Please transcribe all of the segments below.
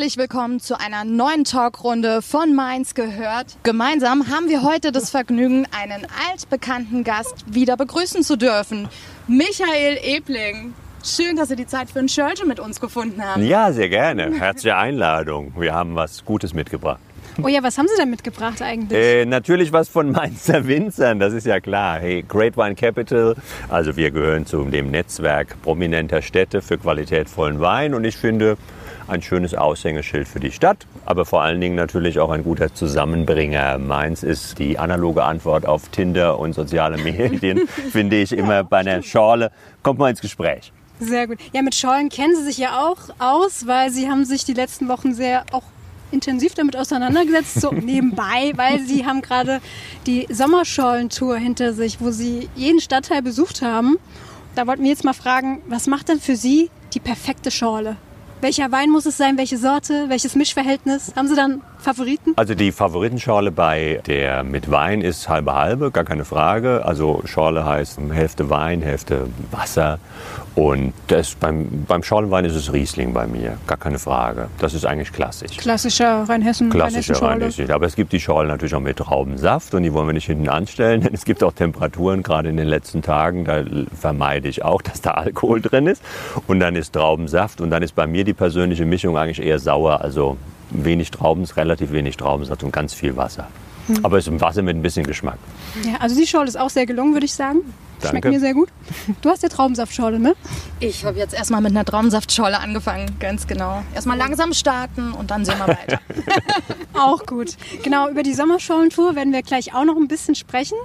Herzlich willkommen zu einer neuen Talkrunde von Mainz gehört. Gemeinsam haben wir heute das Vergnügen, einen altbekannten Gast wieder begrüßen zu dürfen. Michael Ebling. Schön, dass Sie die Zeit für ein Schölche mit uns gefunden haben. Ja, sehr gerne. Herzliche Einladung. Wir haben was Gutes mitgebracht. Oh ja, was haben Sie denn mitgebracht eigentlich? Äh, natürlich was von Mainzer Winzern, das ist ja klar. Hey, Great Wine Capital, also wir gehören zu dem Netzwerk prominenter Städte für qualitätvollen Wein und ich finde, ein schönes Aushängeschild für die Stadt, aber vor allen Dingen natürlich auch ein guter Zusammenbringer. Mainz ist die analoge Antwort auf Tinder und soziale Medien, finde ich immer bei einer Schorle. Kommt mal ins Gespräch. Sehr gut. Ja, mit Schorlen kennen Sie sich ja auch aus, weil Sie haben sich die letzten Wochen sehr auch intensiv damit auseinandergesetzt, so nebenbei, weil Sie haben gerade die Sommerschorlentour hinter sich, wo Sie jeden Stadtteil besucht haben. Da wollten wir jetzt mal fragen, was macht denn für Sie die perfekte Schorle? Welcher Wein muss es sein? Welche Sorte? Welches Mischverhältnis? Haben Sie dann Favoriten? Also die Favoritenschorle bei der mit Wein ist halbe halbe, gar keine Frage. Also Schorle heißt Hälfte Wein, Hälfte Wasser. Und das beim, beim Schorlenwein ist es Riesling bei mir, gar keine Frage. Das ist eigentlich klassisch. Klassischer Rheinhessen. Klassischer Rheinhessen. Aber es gibt die Schorle natürlich auch mit Traubensaft und die wollen wir nicht hinten anstellen, denn es gibt auch Temperaturen, gerade in den letzten Tagen, da vermeide ich auch, dass da Alkohol drin ist. Und dann ist Traubensaft und dann ist bei mir die persönliche Mischung eigentlich eher sauer, also wenig Trauben, relativ wenig Traubensaft und ganz viel Wasser. Mhm. Aber es ist im Wasser mit ein bisschen Geschmack. Ja, also die Schorle ist auch sehr gelungen, würde ich sagen. Schmeckt mir sehr gut. Du hast ja Traubensaftschorle, ne? Ich habe jetzt erstmal mit einer Traubensaftschorle angefangen, ganz genau. Erstmal langsam starten und dann sehen wir weiter. auch gut. Genau, über die Sommerschorlentour werden wir gleich auch noch ein bisschen sprechen.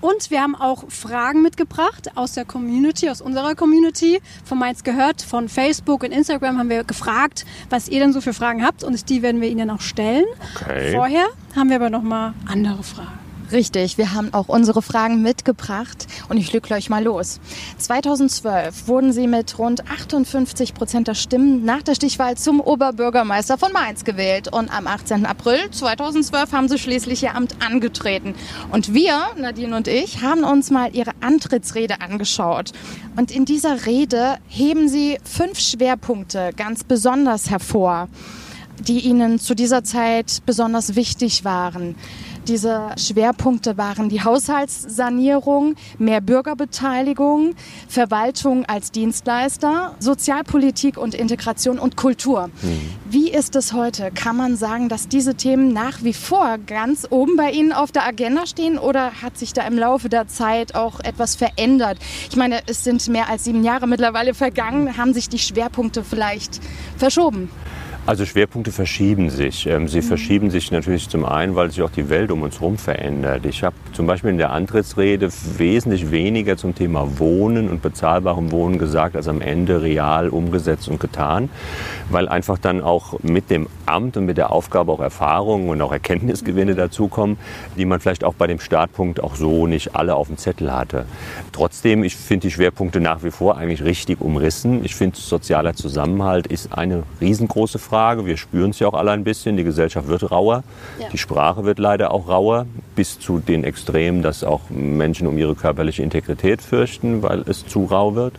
Und wir haben auch Fragen mitgebracht aus der Community, aus unserer Community. Von Mainz gehört, von Facebook und Instagram haben wir gefragt, was ihr denn so für Fragen habt. Und die werden wir Ihnen auch stellen. Okay. Vorher haben wir aber noch mal andere Fragen. Richtig, wir haben auch unsere Fragen mitgebracht und ich lüge euch mal los. 2012 wurden sie mit rund 58 Prozent der Stimmen nach der Stichwahl zum Oberbürgermeister von Mainz gewählt und am 18. April 2012 haben sie schließlich ihr Amt angetreten. Und wir, Nadine und ich, haben uns mal ihre Antrittsrede angeschaut. Und in dieser Rede heben sie fünf Schwerpunkte ganz besonders hervor, die ihnen zu dieser Zeit besonders wichtig waren. Diese Schwerpunkte waren die Haushaltssanierung, mehr Bürgerbeteiligung, Verwaltung als Dienstleister, Sozialpolitik und Integration und Kultur. Mhm. Wie ist es heute? Kann man sagen, dass diese Themen nach wie vor ganz oben bei Ihnen auf der Agenda stehen oder hat sich da im Laufe der Zeit auch etwas verändert? Ich meine, es sind mehr als sieben Jahre mittlerweile vergangen. Haben sich die Schwerpunkte vielleicht verschoben? Also Schwerpunkte verschieben sich. Ähm, sie mhm. verschieben sich natürlich zum einen, weil sich auch die Welt um uns herum verändert. Ich habe zum Beispiel in der Antrittsrede wesentlich weniger zum Thema Wohnen und bezahlbarem Wohnen gesagt, als am Ende real umgesetzt und getan, weil einfach dann auch mit dem Amt und mit der Aufgabe auch Erfahrungen und auch Erkenntnisgewinne mhm. dazukommen, die man vielleicht auch bei dem Startpunkt auch so nicht alle auf dem Zettel hatte. Trotzdem, ich finde die Schwerpunkte nach wie vor eigentlich richtig umrissen. Ich finde, sozialer Zusammenhalt ist eine riesengroße Frage. Frage. Wir spüren es ja auch alle ein bisschen. Die Gesellschaft wird rauer. Ja. Die Sprache wird leider auch rauer, bis zu den Extremen, dass auch Menschen um ihre körperliche Integrität fürchten, weil es zu rau wird.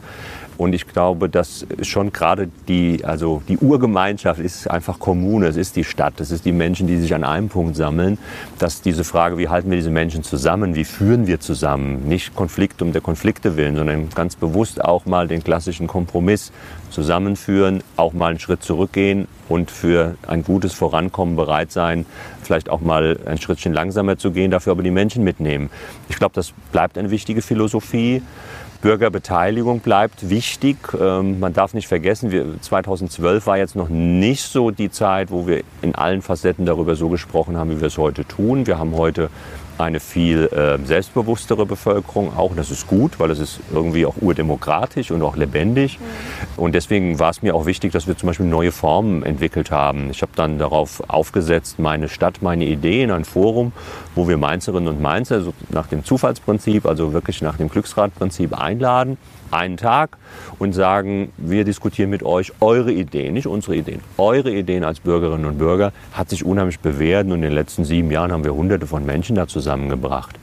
Und ich glaube, dass schon gerade die, also die Urgemeinschaft ist einfach Kommune, es ist die Stadt, es ist die Menschen, die sich an einem Punkt sammeln, dass diese Frage, wie halten wir diese Menschen zusammen, wie führen wir zusammen, nicht Konflikt um der Konflikte willen, sondern ganz bewusst auch mal den klassischen Kompromiss zusammenführen, auch mal einen Schritt zurückgehen und für ein gutes Vorankommen bereit sein, vielleicht auch mal ein Schrittchen langsamer zu gehen, dafür aber die Menschen mitnehmen. Ich glaube, das bleibt eine wichtige Philosophie. Bürgerbeteiligung bleibt wichtig. Ähm, man darf nicht vergessen, wir, 2012 war jetzt noch nicht so die Zeit, wo wir in allen Facetten darüber so gesprochen haben, wie wir es heute tun. Wir haben heute eine viel äh, selbstbewusstere Bevölkerung auch. Das ist gut, weil es ist irgendwie auch urdemokratisch und auch lebendig. Mhm. Und deswegen war es mir auch wichtig, dass wir zum Beispiel neue Formen entwickelt haben. Ich habe dann darauf aufgesetzt, meine Stadt, meine Idee in ein Forum, wo wir Mainzerinnen und Mainzer so nach dem Zufallsprinzip, also wirklich nach dem Glücksradprinzip einladen einen Tag und sagen, wir diskutieren mit euch eure Ideen, nicht unsere Ideen, eure Ideen als Bürgerinnen und Bürger, hat sich unheimlich bewährt und in den letzten sieben Jahren haben wir hunderte von Menschen da zusammengebracht.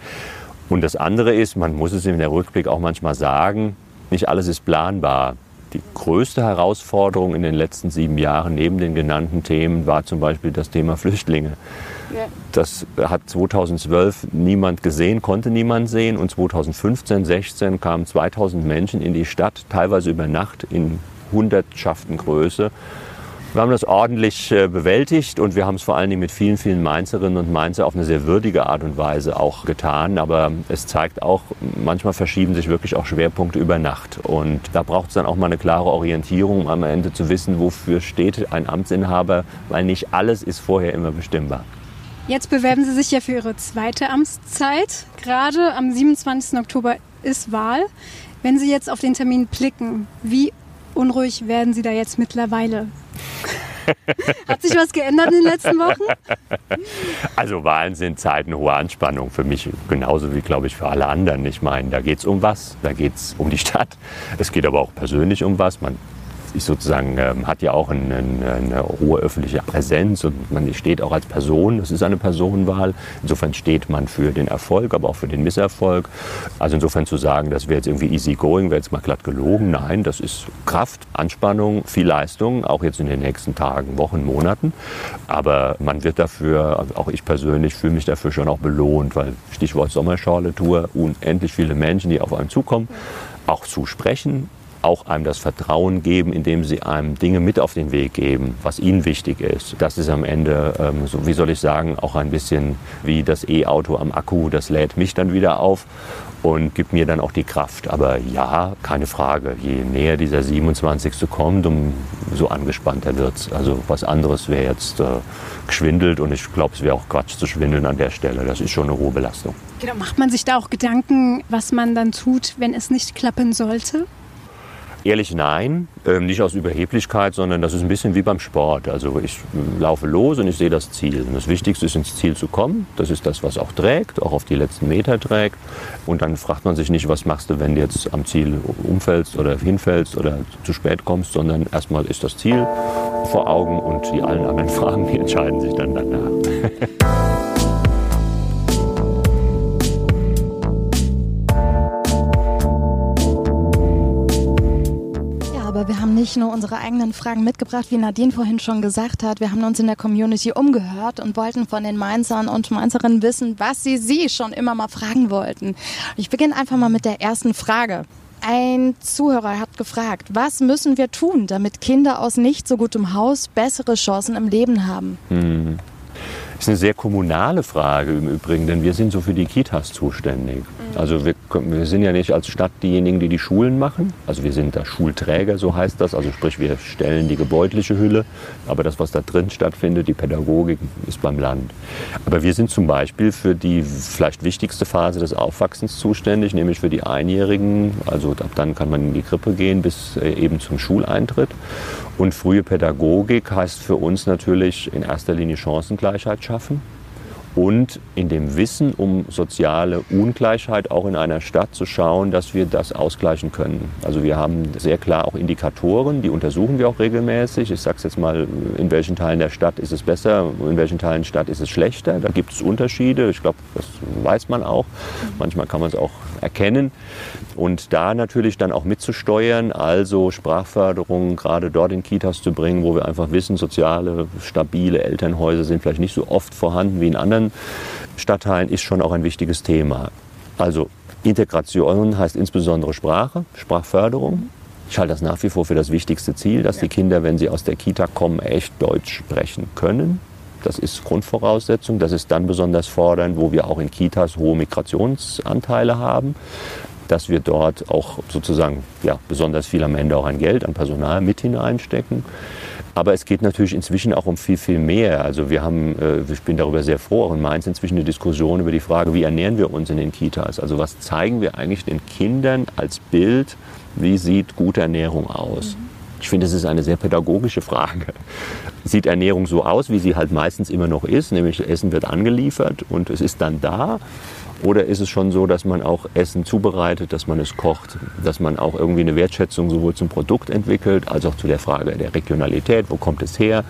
Und das andere ist, man muss es in der Rückblick auch manchmal sagen, nicht alles ist planbar. Die größte Herausforderung in den letzten sieben Jahren neben den genannten Themen war zum Beispiel das Thema Flüchtlinge. Das hat 2012 niemand gesehen, konnte niemand sehen. Und 2015, 16 kamen 2000 Menschen in die Stadt, teilweise über Nacht in Hundertschaftengröße. Wir haben das ordentlich äh, bewältigt und wir haben es vor allen Dingen mit vielen, vielen Mainzerinnen und Mainzer auf eine sehr würdige Art und Weise auch getan. Aber es zeigt auch, manchmal verschieben sich wirklich auch Schwerpunkte über Nacht. Und da braucht es dann auch mal eine klare Orientierung, um am Ende zu wissen, wofür steht ein Amtsinhaber, weil nicht alles ist vorher immer bestimmbar. Jetzt bewerben Sie sich ja für Ihre zweite Amtszeit. Gerade am 27. Oktober ist Wahl. Wenn Sie jetzt auf den Termin blicken, wie unruhig werden Sie da jetzt mittlerweile? Hat sich was geändert in den letzten Wochen? Also Wahlen sind Zeiten hoher Anspannung für mich genauso wie, glaube ich, für alle anderen. Ich meine, da geht es um was, da geht es um die Stadt. Es geht aber auch persönlich um was. Man ist sozusagen, ähm, hat ja auch eine, eine, hohe öffentliche Präsenz und man steht auch als Person. Das ist eine Personenwahl. Insofern steht man für den Erfolg, aber auch für den Misserfolg. Also insofern zu sagen, das wäre jetzt irgendwie easy going, wäre jetzt mal glatt gelogen. Nein, das ist Kraft, Anspannung, viel Leistung, auch jetzt in den nächsten Tagen, Wochen, Monaten. Aber man wird dafür, auch ich persönlich fühle mich dafür schon auch belohnt, weil Stichwort Sommerschorle-Tour, unendlich viele Menschen, die auf einen zukommen, auch zu sprechen, auch einem das Vertrauen geben, indem sie einem Dinge mit auf den Weg geben, was ihnen wichtig ist. Das ist am Ende, ähm, so, wie soll ich sagen, auch ein bisschen wie das E-Auto am Akku, das lädt mich dann wieder auf und gibt mir dann auch die Kraft. Aber ja, keine Frage, je näher dieser 27. kommt, umso angespannter wird es. Also was anderes wäre jetzt äh, geschwindelt und ich glaube, es wäre auch Quatsch zu schwindeln an der Stelle. Das ist schon eine hohe Belastung. Genau, macht man sich da auch Gedanken, was man dann tut, wenn es nicht klappen sollte? Ehrlich nein, ähm, nicht aus Überheblichkeit, sondern das ist ein bisschen wie beim Sport. Also ich laufe los und ich sehe das Ziel. Und das Wichtigste ist, ins Ziel zu kommen. Das ist das, was auch trägt, auch auf die letzten Meter trägt. Und dann fragt man sich nicht, was machst du, wenn du jetzt am Ziel umfällst oder hinfällst oder zu spät kommst, sondern erstmal ist das Ziel vor Augen und die allen anderen Fragen, die entscheiden sich dann danach. Aber wir haben nicht nur unsere eigenen Fragen mitgebracht, wie Nadine vorhin schon gesagt hat. Wir haben uns in der Community umgehört und wollten von den Mainzern und Mainzerinnen wissen, was sie sie schon immer mal fragen wollten. Ich beginne einfach mal mit der ersten Frage. Ein Zuhörer hat gefragt, was müssen wir tun, damit Kinder aus nicht so gutem Haus bessere Chancen im Leben haben? Hm. Das ist eine sehr kommunale Frage im Übrigen, denn wir sind so für die Kitas zuständig. Also wir, wir sind ja nicht als Stadt diejenigen, die die Schulen machen. Also wir sind da Schulträger, so heißt das. Also sprich, wir stellen die gebäudliche Hülle, aber das, was da drin stattfindet, die Pädagogik, ist beim Land. Aber wir sind zum Beispiel für die vielleicht wichtigste Phase des Aufwachsens zuständig, nämlich für die Einjährigen. Also ab dann kann man in die Krippe gehen bis äh, eben zum Schuleintritt. Und frühe Pädagogik heißt für uns natürlich in erster Linie Chancengleichheit schaffen und in dem Wissen um soziale Ungleichheit auch in einer Stadt zu schauen, dass wir das ausgleichen können. Also wir haben sehr klar auch Indikatoren, die untersuchen wir auch regelmäßig. Ich sage es jetzt mal, in welchen Teilen der Stadt ist es besser, in welchen Teilen der Stadt ist es schlechter. Da gibt es Unterschiede. Ich glaube, das weiß man auch. Manchmal kann man es auch erkennen. Und da natürlich dann auch mitzusteuern, also Sprachförderung gerade dort in Kitas zu bringen, wo wir einfach wissen, soziale, stabile Elternhäuser sind vielleicht nicht so oft vorhanden wie in anderen Stadtteilen, ist schon auch ein wichtiges Thema. Also Integration heißt insbesondere Sprache, Sprachförderung. Ich halte das nach wie vor für das wichtigste Ziel, dass die Kinder, wenn sie aus der Kita kommen, echt Deutsch sprechen können. Das ist Grundvoraussetzung. Das ist dann besonders fordernd, wo wir auch in Kitas hohe Migrationsanteile haben dass wir dort auch sozusagen ja, besonders viel am Ende auch an Geld, an Personal mit hineinstecken. Aber es geht natürlich inzwischen auch um viel, viel mehr. Also wir haben, äh, ich bin darüber sehr froh, auch in Mainz inzwischen eine Diskussion über die Frage, wie ernähren wir uns in den Kitas? Also was zeigen wir eigentlich den Kindern als Bild? Wie sieht gute Ernährung aus? Ich finde, das ist eine sehr pädagogische Frage. Sieht Ernährung so aus, wie sie halt meistens immer noch ist, nämlich Essen wird angeliefert und es ist dann da? Oder ist es schon so, dass man auch Essen zubereitet, dass man es kocht, dass man auch irgendwie eine Wertschätzung sowohl zum Produkt entwickelt, als auch zu der Frage der Regionalität, wo kommt es her?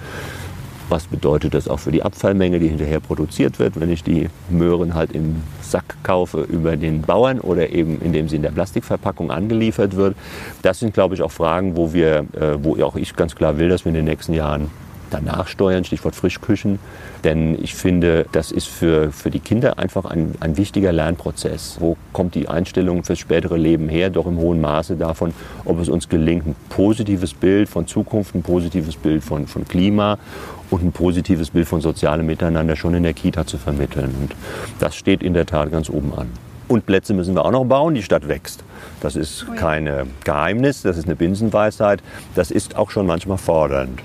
Was bedeutet das auch für die Abfallmenge, die hinterher produziert wird, wenn ich die Möhren halt im Sack kaufe über den Bauern oder eben indem sie in der Plastikverpackung angeliefert wird? Das sind, glaube ich, auch Fragen, wo wir, äh, wo auch ich ganz klar will, dass wir in den nächsten Jahren danach steuern, Stichwort Frischküchen. Denn ich finde, das ist für, für die Kinder einfach ein, ein wichtiger Lernprozess. Wo kommt die Einstellung fürs spätere Leben her? Doch im hohen Maße davon, ob es uns gelingt, ein positives Bild von Zukunft, ein positives Bild von, von Klima und ein positives Bild von sozialem Miteinander schon in der Kita zu vermitteln. Und das steht in der Tat ganz oben an. Und Plätze müssen wir auch noch bauen, die Stadt wächst. Das ist oh kein Geheimnis, das ist eine Binsenweisheit. Das ist auch schon manchmal fordernd.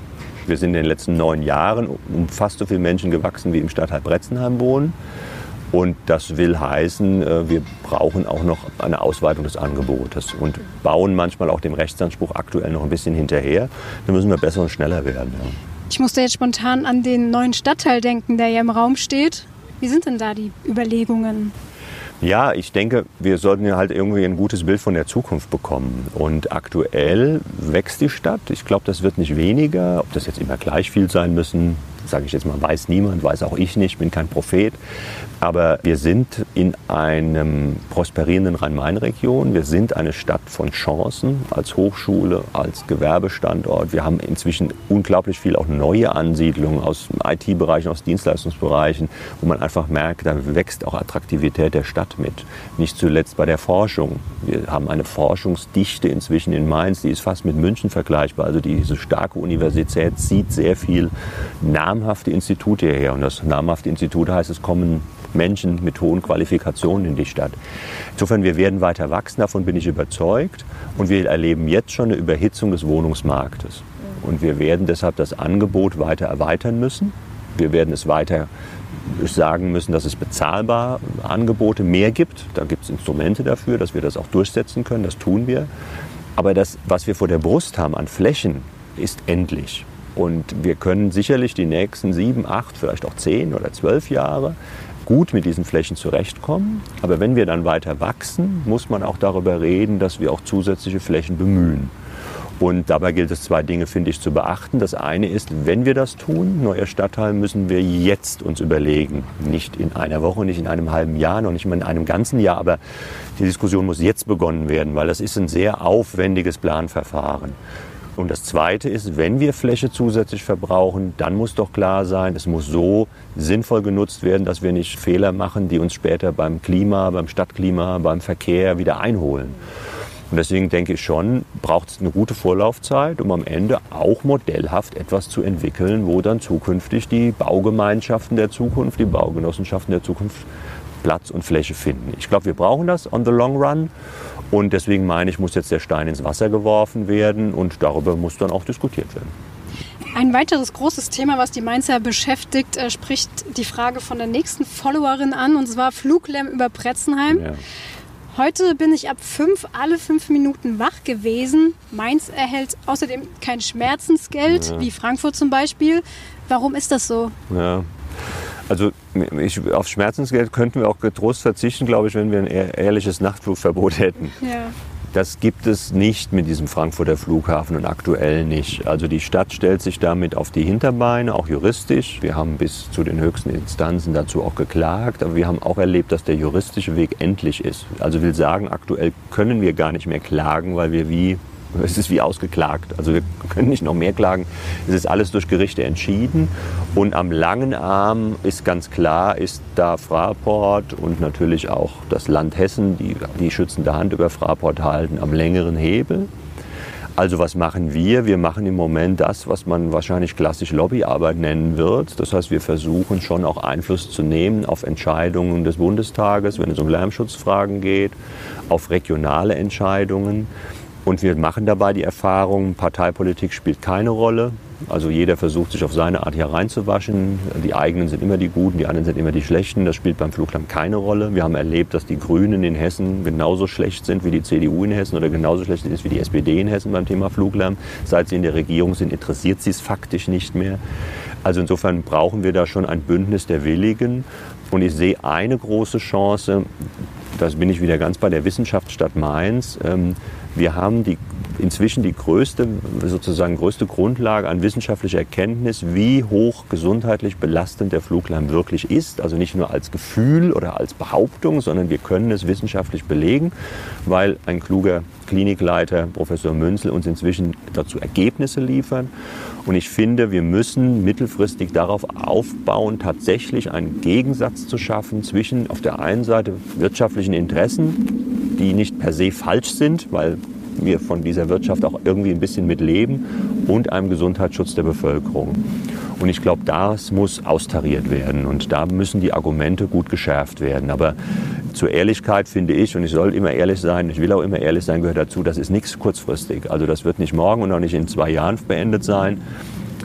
Wir sind in den letzten neun Jahren um fast so viele Menschen gewachsen, wie im Stadtteil Bretzenheim wohnen. Und das will heißen, äh, wir brauchen auch noch eine Ausweitung des Angebotes und bauen manchmal auch dem Rechtsanspruch aktuell noch ein bisschen hinterher. Da müssen wir besser und schneller werden. Ja. Ich musste jetzt spontan an den neuen Stadtteil denken, der ja im Raum steht. Wie sind denn da die Überlegungen? Ja, ich denke, wir sollten ja halt irgendwie ein gutes Bild von der Zukunft bekommen. Und aktuell wächst die Stadt. Ich glaube, das wird nicht weniger. Ob das jetzt immer gleich viel sein müssen, sage ich jetzt mal, weiß niemand, weiß auch ich nicht, bin kein Prophet. Aber wir sind in einem prosperierenden Rhein-Main-Region. Wir sind eine Stadt von Chancen als Hochschule, als Gewerbestandort. Wir haben inzwischen unglaublich viel auch neue Ansiedlungen aus IT-Bereichen, aus Dienstleistungsbereichen, wo man einfach merkt, da wächst auch Attraktivität der Stadt mit. Nicht zuletzt bei der Forschung. Wir haben eine Forschungsdichte inzwischen in Mainz, die ist fast mit München vergleichbar. Also diese starke Universität zieht sehr viel namhafte Institute hierher. Und das namhafte Institut heißt, es kommen Menschen mit hohen Qualifikationen in die Stadt. Insofern, wir werden weiter wachsen, davon bin ich überzeugt. Und wir erleben jetzt schon eine Überhitzung des Wohnungsmarktes. Und wir werden deshalb das Angebot weiter erweitern müssen. Wir werden es weiter sagen müssen, dass es bezahlbare Angebote mehr gibt. Da gibt es Instrumente dafür, dass wir das auch durchsetzen können. Das tun wir. Aber das, was wir vor der Brust haben an Flächen, ist endlich. Und wir können sicherlich die nächsten sieben, acht, vielleicht auch zehn oder zwölf Jahre gut mit diesen Flächen zurechtkommen. Aber wenn wir dann weiter wachsen, muss man auch darüber reden, dass wir auch zusätzliche Flächen bemühen. Und dabei gilt es zwei Dinge, finde ich, zu beachten. Das eine ist, wenn wir das tun, neuer Stadtteil, müssen wir jetzt uns überlegen. Nicht in einer Woche, nicht in einem halben Jahr, noch nicht mal in einem ganzen Jahr, aber die Diskussion muss jetzt begonnen werden, weil das ist ein sehr aufwendiges Planverfahren. Und das Zweite ist, wenn wir Fläche zusätzlich verbrauchen, dann muss doch klar sein, es muss so sinnvoll genutzt werden, dass wir nicht Fehler machen, die uns später beim Klima, beim Stadtklima, beim Verkehr wieder einholen. Und deswegen denke ich schon, braucht es eine gute Vorlaufzeit, um am Ende auch modellhaft etwas zu entwickeln, wo dann zukünftig die Baugemeinschaften der Zukunft, die Baugenossenschaften der Zukunft Platz und Fläche finden. Ich glaube, wir brauchen das on the long run. Und deswegen meine ich, muss jetzt der Stein ins Wasser geworfen werden und darüber muss dann auch diskutiert werden. Ein weiteres großes Thema, was die Mainzer beschäftigt, äh, spricht die Frage von der nächsten Followerin an, und zwar Fluglärm über Pretzenheim. Ja. Heute bin ich ab fünf, alle fünf Minuten wach gewesen. Mainz erhält außerdem kein Schmerzensgeld, ja. wie Frankfurt zum Beispiel. Warum ist das so? Ja. Also ich, auf Schmerzensgeld könnten wir auch getrost verzichten, glaube ich, wenn wir ein ehrliches Nachtflugverbot hätten. Ja. Das gibt es nicht mit diesem Frankfurter Flughafen und aktuell nicht. Also die Stadt stellt sich damit auf die Hinterbeine, auch juristisch. Wir haben bis zu den höchsten Instanzen dazu auch geklagt, aber wir haben auch erlebt, dass der juristische Weg endlich ist. Also will sagen, aktuell können wir gar nicht mehr klagen, weil wir wie es ist wie ausgeklagt. Also wir können nicht noch mehr klagen. Es ist alles durch Gerichte entschieden. Und am langen Arm ist ganz klar, ist da Fraport und natürlich auch das Land Hessen, die die schützende Hand über Fraport halten, am längeren Hebel. Also was machen wir? Wir machen im Moment das, was man wahrscheinlich klassisch Lobbyarbeit nennen wird. Das heißt, wir versuchen schon auch Einfluss zu nehmen auf Entscheidungen des Bundestages, wenn es um Lärmschutzfragen geht, auf regionale Entscheidungen. Und wir machen dabei die Erfahrung, Parteipolitik spielt keine Rolle. Also jeder versucht sich auf seine Art hier reinzuwaschen. Die eigenen sind immer die Guten, die anderen sind immer die Schlechten. Das spielt beim Fluglärm keine Rolle. Wir haben erlebt, dass die Grünen in Hessen genauso schlecht sind wie die CDU in Hessen oder genauso schlecht ist wie die SPD in Hessen beim Thema Fluglärm. Seit sie in der Regierung sind, interessiert sie es faktisch nicht mehr. Also insofern brauchen wir da schon ein Bündnis der Willigen. Und ich sehe eine große Chance, das bin ich wieder ganz bei der Wissenschaftsstadt Mainz. Ähm, wir haben die inzwischen die größte, sozusagen größte Grundlage an wissenschaftlicher Erkenntnis, wie hoch gesundheitlich belastend der Fluglärm wirklich ist. Also nicht nur als Gefühl oder als Behauptung, sondern wir können es wissenschaftlich belegen, weil ein kluger Klinikleiter, Professor Münzel, uns inzwischen dazu Ergebnisse liefern. Und ich finde, wir müssen mittelfristig darauf aufbauen, tatsächlich einen Gegensatz zu schaffen zwischen auf der einen Seite wirtschaftlichen Interessen, die nicht per se falsch sind, weil wir von dieser Wirtschaft auch irgendwie ein bisschen mitleben und einem Gesundheitsschutz der Bevölkerung. Und ich glaube, das muss austariert werden und da müssen die Argumente gut geschärft werden. Aber zur Ehrlichkeit finde ich, und ich soll immer ehrlich sein, ich will auch immer ehrlich sein, gehört dazu, das ist nichts kurzfristig. Also das wird nicht morgen und auch nicht in zwei Jahren beendet sein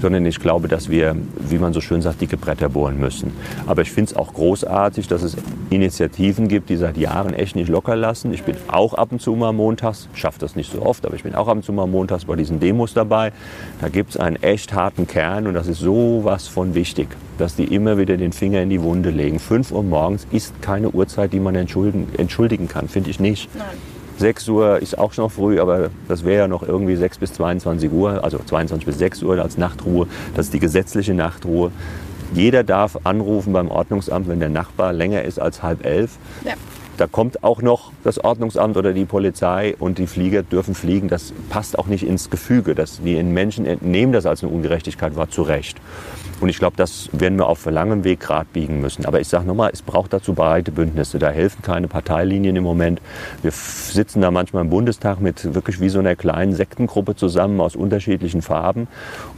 sondern ich glaube, dass wir, wie man so schön sagt, dicke Bretter bohren müssen. Aber ich finde es auch großartig, dass es Initiativen gibt, die seit Jahren echt nicht locker lassen. Ich bin auch ab und zu mal montags, schaffe das nicht so oft, aber ich bin auch ab und zu mal montags bei diesen Demos dabei. Da gibt es einen echt harten Kern und das ist sowas von wichtig, dass die immer wieder den Finger in die Wunde legen. 5 Uhr morgens ist keine Uhrzeit, die man entschuldigen, entschuldigen kann, finde ich nicht. Nein. 6 Uhr ist auch schon früh, aber das wäre ja noch irgendwie 6 bis 22 Uhr, also 22 bis 6 Uhr als Nachtruhe. Das ist die gesetzliche Nachtruhe. Jeder darf anrufen beim Ordnungsamt, wenn der Nachbar länger ist als halb elf. Ja. Da kommt auch noch das Ordnungsamt oder die Polizei und die Flieger dürfen fliegen. Das passt auch nicht ins Gefüge. Das, die Menschen entnehmen das als eine Ungerechtigkeit, war zu Recht. Und ich glaube, das werden wir auf langem Weg gerade biegen müssen. Aber ich sage nochmal, es braucht dazu breite Bündnisse. Da helfen keine Parteilinien im Moment. Wir sitzen da manchmal im Bundestag mit wirklich wie so einer kleinen Sektengruppe zusammen aus unterschiedlichen Farben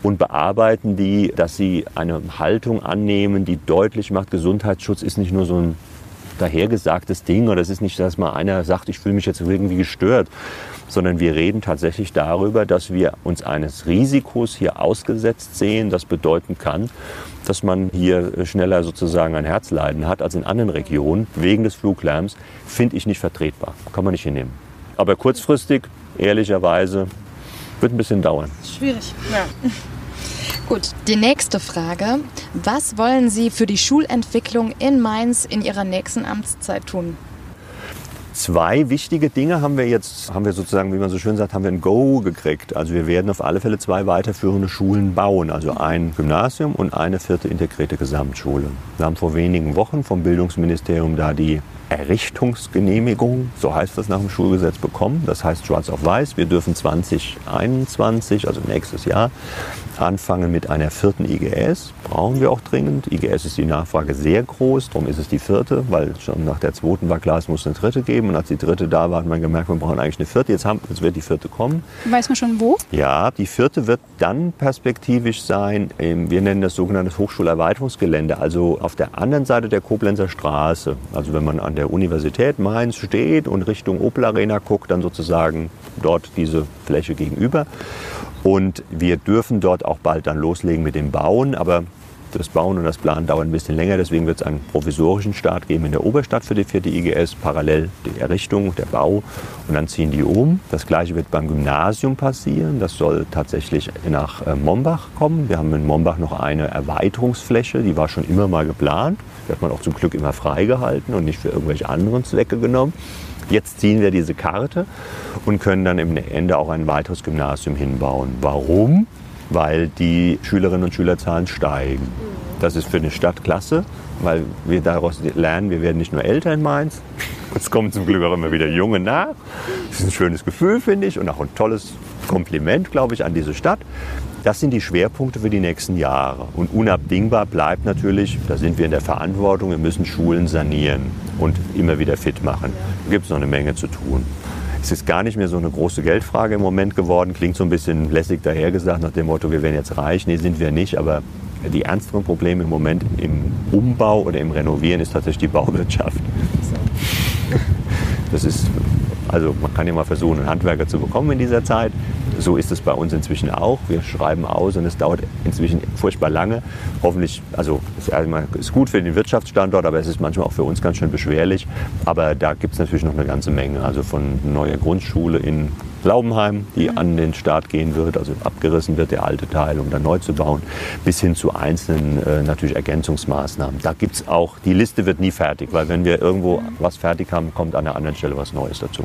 und bearbeiten die, dass sie eine Haltung annehmen, die deutlich macht, Gesundheitsschutz ist nicht nur so ein dahergesagtes Ding oder es ist nicht, dass mal einer sagt, ich fühle mich jetzt irgendwie gestört, sondern wir reden tatsächlich darüber, dass wir uns eines Risikos hier ausgesetzt sehen. Das bedeuten kann, dass man hier schneller sozusagen ein Herzleiden hat als in anderen Regionen wegen des Fluglärms, finde ich nicht vertretbar. Kann man nicht hinnehmen. Aber kurzfristig, ehrlicherweise, wird ein bisschen dauern. Schwierig, ja. Gut, die nächste Frage. Was wollen Sie für die Schulentwicklung in Mainz in Ihrer nächsten Amtszeit tun? Zwei wichtige Dinge haben wir jetzt, haben wir sozusagen, wie man so schön sagt, haben wir ein Go gekriegt. Also wir werden auf alle Fälle zwei weiterführende Schulen bauen. Also ein Gymnasium und eine vierte integrierte Gesamtschule. Wir haben vor wenigen Wochen vom Bildungsministerium da die Errichtungsgenehmigung, so heißt das nach dem Schulgesetz, bekommen. Das heißt schwarz auf weiß. Wir dürfen 2021, also nächstes Jahr, anfangen mit einer vierten IGS. Brauchen wir auch dringend. IGS ist die Nachfrage sehr groß, darum ist es die vierte, weil schon nach der zweiten war klar, es muss eine dritte geben. Und als die dritte da war, hat man gemerkt, wir brauchen eigentlich eine vierte. Jetzt, haben, jetzt wird die vierte kommen. Weiß man schon wo? Ja, die vierte wird dann perspektivisch sein, wir nennen das sogenannte Hochschulerweiterungsgelände, also auf der anderen Seite der Koblenzer Straße. Also wenn man an der Universität Mainz steht und Richtung Opel Arena guckt, dann sozusagen dort diese Fläche gegenüber. Und wir dürfen dort auch bald dann loslegen mit dem Bauen, aber das Bauen und das Planen dauern ein bisschen länger, deswegen wird es einen provisorischen Start geben in der Oberstadt für die vierte IGS, parallel die Errichtung, der Bau und dann ziehen die um. Das gleiche wird beim Gymnasium passieren, das soll tatsächlich nach äh, Mombach kommen. Wir haben in Mombach noch eine Erweiterungsfläche, die war schon immer mal geplant, die hat man auch zum Glück immer freigehalten und nicht für irgendwelche anderen Zwecke genommen. Jetzt ziehen wir diese Karte und können dann im Ende auch ein weiteres Gymnasium hinbauen. Warum? Weil die Schülerinnen und Schülerzahlen steigen. Das ist für eine Stadt klasse, weil wir daraus lernen, wir werden nicht nur älter in Mainz, es kommen zum Glück auch immer wieder Junge nach. Das ist ein schönes Gefühl, finde ich, und auch ein tolles Kompliment, glaube ich, an diese Stadt. Das sind die Schwerpunkte für die nächsten Jahre. Und unabdingbar bleibt natürlich, da sind wir in der Verantwortung, wir müssen Schulen sanieren und immer wieder fit machen. Da gibt es noch eine Menge zu tun. Es ist gar nicht mehr so eine große Geldfrage im Moment geworden. Klingt so ein bisschen lässig dahergesagt nach dem Motto, wir werden jetzt reich. Nee, sind wir nicht. Aber die ernsteren Probleme im Moment im Umbau oder im Renovieren ist tatsächlich die Bauwirtschaft. Das ist, also man kann ja mal versuchen, einen Handwerker zu bekommen in dieser Zeit. So ist es bei uns inzwischen auch. Wir schreiben aus und es dauert inzwischen furchtbar lange. Hoffentlich, also ist, ist gut für den Wirtschaftsstandort, aber es ist manchmal auch für uns ganz schön beschwerlich. Aber da gibt es natürlich noch eine ganze Menge. Also von neuer Grundschule in Glaubenheim, die an den Start gehen wird, also abgerissen wird der alte Teil, um dann neu zu bauen, bis hin zu einzelnen äh, natürlich Ergänzungsmaßnahmen. Da gibt es auch, die Liste wird nie fertig, weil wenn wir irgendwo was fertig haben, kommt an der anderen Stelle was Neues dazu.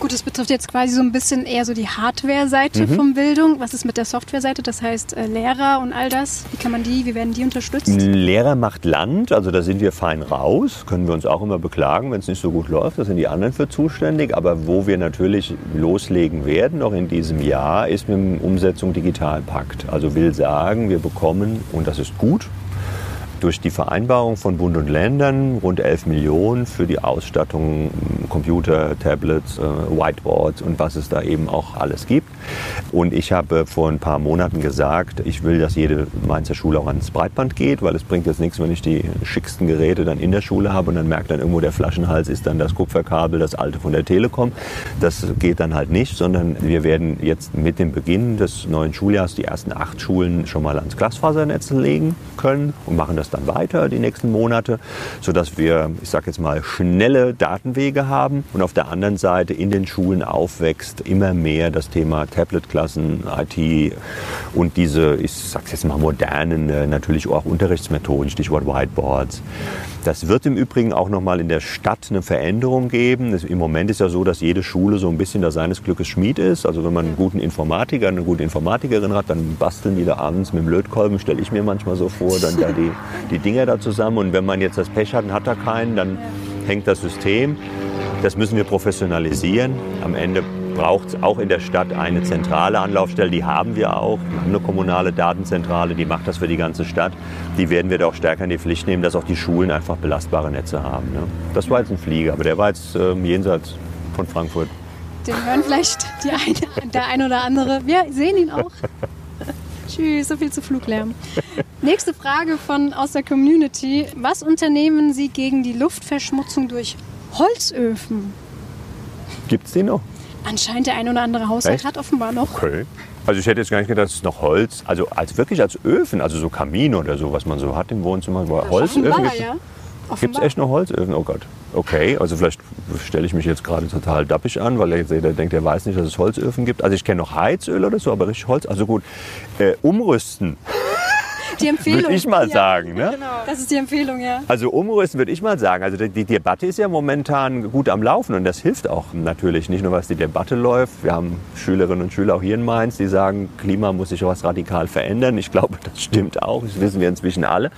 Gut, das betrifft jetzt quasi so ein bisschen eher so die Hardware-Seite mhm. von Bildung. Was ist mit der Software-Seite? Das heißt äh, Lehrer und all das. Wie kann man die, wie werden die unterstützt? Lehrer macht Land, also da sind wir fein raus. Können wir uns auch immer beklagen, wenn es nicht so gut läuft. Da sind die anderen für zuständig. Aber wo wir natürlich loslegen werden, noch in diesem Jahr, ist mit dem Umsetzung Digitalpakt. Also will sagen, wir bekommen, und das ist gut, durch die Vereinbarung von Bund und Ländern rund 11 Millionen für die Ausstattung Computer, Tablets, äh, Whiteboards und was es da eben auch alles gibt. Und ich habe vor ein paar Monaten gesagt, ich will, dass jede Mainzer Schule auch ans Breitband geht, weil es bringt jetzt nichts, wenn ich die schicksten Geräte dann in der Schule habe und dann merkt dann irgendwo der Flaschenhals ist dann das Kupferkabel, das alte von der Telekom. Das geht dann halt nicht, sondern wir werden jetzt mit dem Beginn des neuen Schuljahres die ersten acht Schulen schon mal ans Glasfasernetz legen können und machen das dann weiter die nächsten Monate, sodass wir, ich sage jetzt mal, schnelle Datenwege haben und auf der anderen Seite in den Schulen aufwächst immer mehr das Thema Tablet-Klassen, IT und diese, ich sage jetzt mal, modernen, äh, natürlich auch Unterrichtsmethoden, Stichwort Whiteboards. Das wird im Übrigen auch nochmal in der Stadt eine Veränderung geben. Im Moment ist ja so, dass jede Schule so ein bisschen da seines Glückes Schmied ist. Also wenn man einen guten Informatiker, eine gute Informatikerin hat, dann basteln die da abends mit dem Lötkolben, stelle ich mir manchmal so vor, dann da die, die Dinger da zusammen. Und wenn man jetzt das Pech hat und hat da keinen, dann hängt das System. Das müssen wir professionalisieren. Am Ende braucht es auch in der Stadt eine zentrale Anlaufstelle. Die haben wir auch. Wir haben eine kommunale Datenzentrale, die macht das für die ganze Stadt. Die werden wir da auch stärker in die Pflicht nehmen, dass auch die Schulen einfach belastbare Netze haben. Ne? Das war jetzt ein Flieger, aber der war jetzt ähm, jenseits von Frankfurt. Den hören vielleicht eine, der ein oder andere. Wir sehen ihn auch. Tschüss, so viel zu Fluglärm. Nächste Frage von aus der Community. Was unternehmen Sie gegen die Luftverschmutzung durch Holzöfen? Gibt es die noch? Anscheinend der ein oder andere Haushalt Echt? hat offenbar noch. Okay. Also ich hätte jetzt gar nicht gedacht, dass es noch Holz, also als wirklich als Öfen, also so Kamine oder so, was man so hat im Wohnzimmer, ja, Holzöfen. Gibt es echt noch Holzöfen? Oh Gott. Okay, also vielleicht stelle ich mich jetzt gerade total dappig an, weil jetzt jeder denkt, er weiß nicht, dass es Holzöfen gibt. Also ich kenne noch Heizöl oder so, aber richtig Holz. Also gut, äh, umrüsten die Empfehlung. Würde ich mal ja, sagen. Ne? Genau. Das ist die Empfehlung, ja. Also umrüsten würde ich mal sagen. Also die, die, Debatte ist ja momentan gut am Laufen und das hilft auch natürlich. Nicht nur, was die Debatte läuft. Wir haben Schülerinnen und Schüler auch hier in Mainz, die sagen, Klima muss sich was radikal verändern. Ich glaube, das stimmt auch. Das wissen wir inzwischen alle.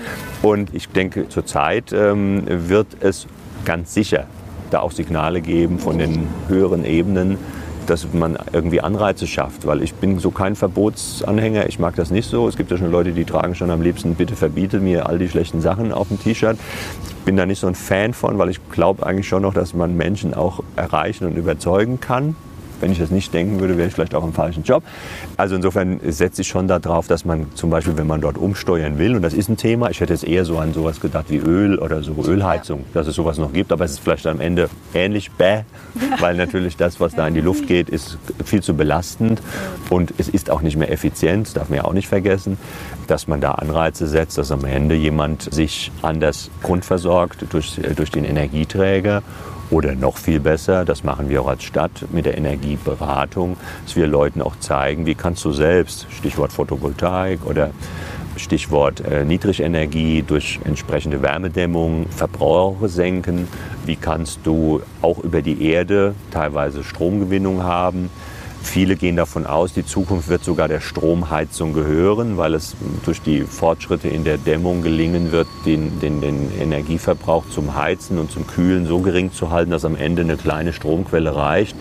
Und ich denke, zurzeit ähm, wird es ganz sicher da auch Signale geben von den höheren Ebenen, dass man irgendwie Anreize schafft, weil ich bin so kein Verbotsanhänger, ich mag das nicht so. Es gibt ja schon Leute, die tragen schon am liebsten, bitte verbiete mir all die schlechten Sachen auf dem T-Shirt. Ich bin da nicht so ein Fan von, weil ich glaube eigentlich schon noch, dass man Menschen auch erreichen und überzeugen kann. Wenn ich das nicht denken würde, wäre ich vielleicht auch im falschen Job. Also insofern setze ich schon darauf, dass man zum Beispiel, wenn man dort umsteuern will, und das ist ein Thema, ich hätte jetzt eher so an sowas gedacht wie Öl oder so Ölheizung, dass es sowas noch gibt, aber es ist vielleicht am Ende ähnlich bäh, weil natürlich das, was da in die Luft geht, ist viel zu belastend und es ist auch nicht mehr effizient, darf man ja auch nicht vergessen, dass man da Anreize setzt, dass am Ende jemand sich anders grundversorgt durch, durch den Energieträger oder noch viel besser, das machen wir auch als Stadt mit der Energieberatung, dass wir Leuten auch zeigen, wie kannst du selbst, Stichwort Photovoltaik oder Stichwort äh, Niedrigenergie durch entsprechende Wärmedämmung, Verbraucher senken. Wie kannst du auch über die Erde teilweise Stromgewinnung haben? Viele gehen davon aus, die Zukunft wird sogar der Stromheizung gehören, weil es durch die Fortschritte in der Dämmung gelingen wird, den, den, den Energieverbrauch zum Heizen und zum Kühlen so gering zu halten, dass am Ende eine kleine Stromquelle reicht.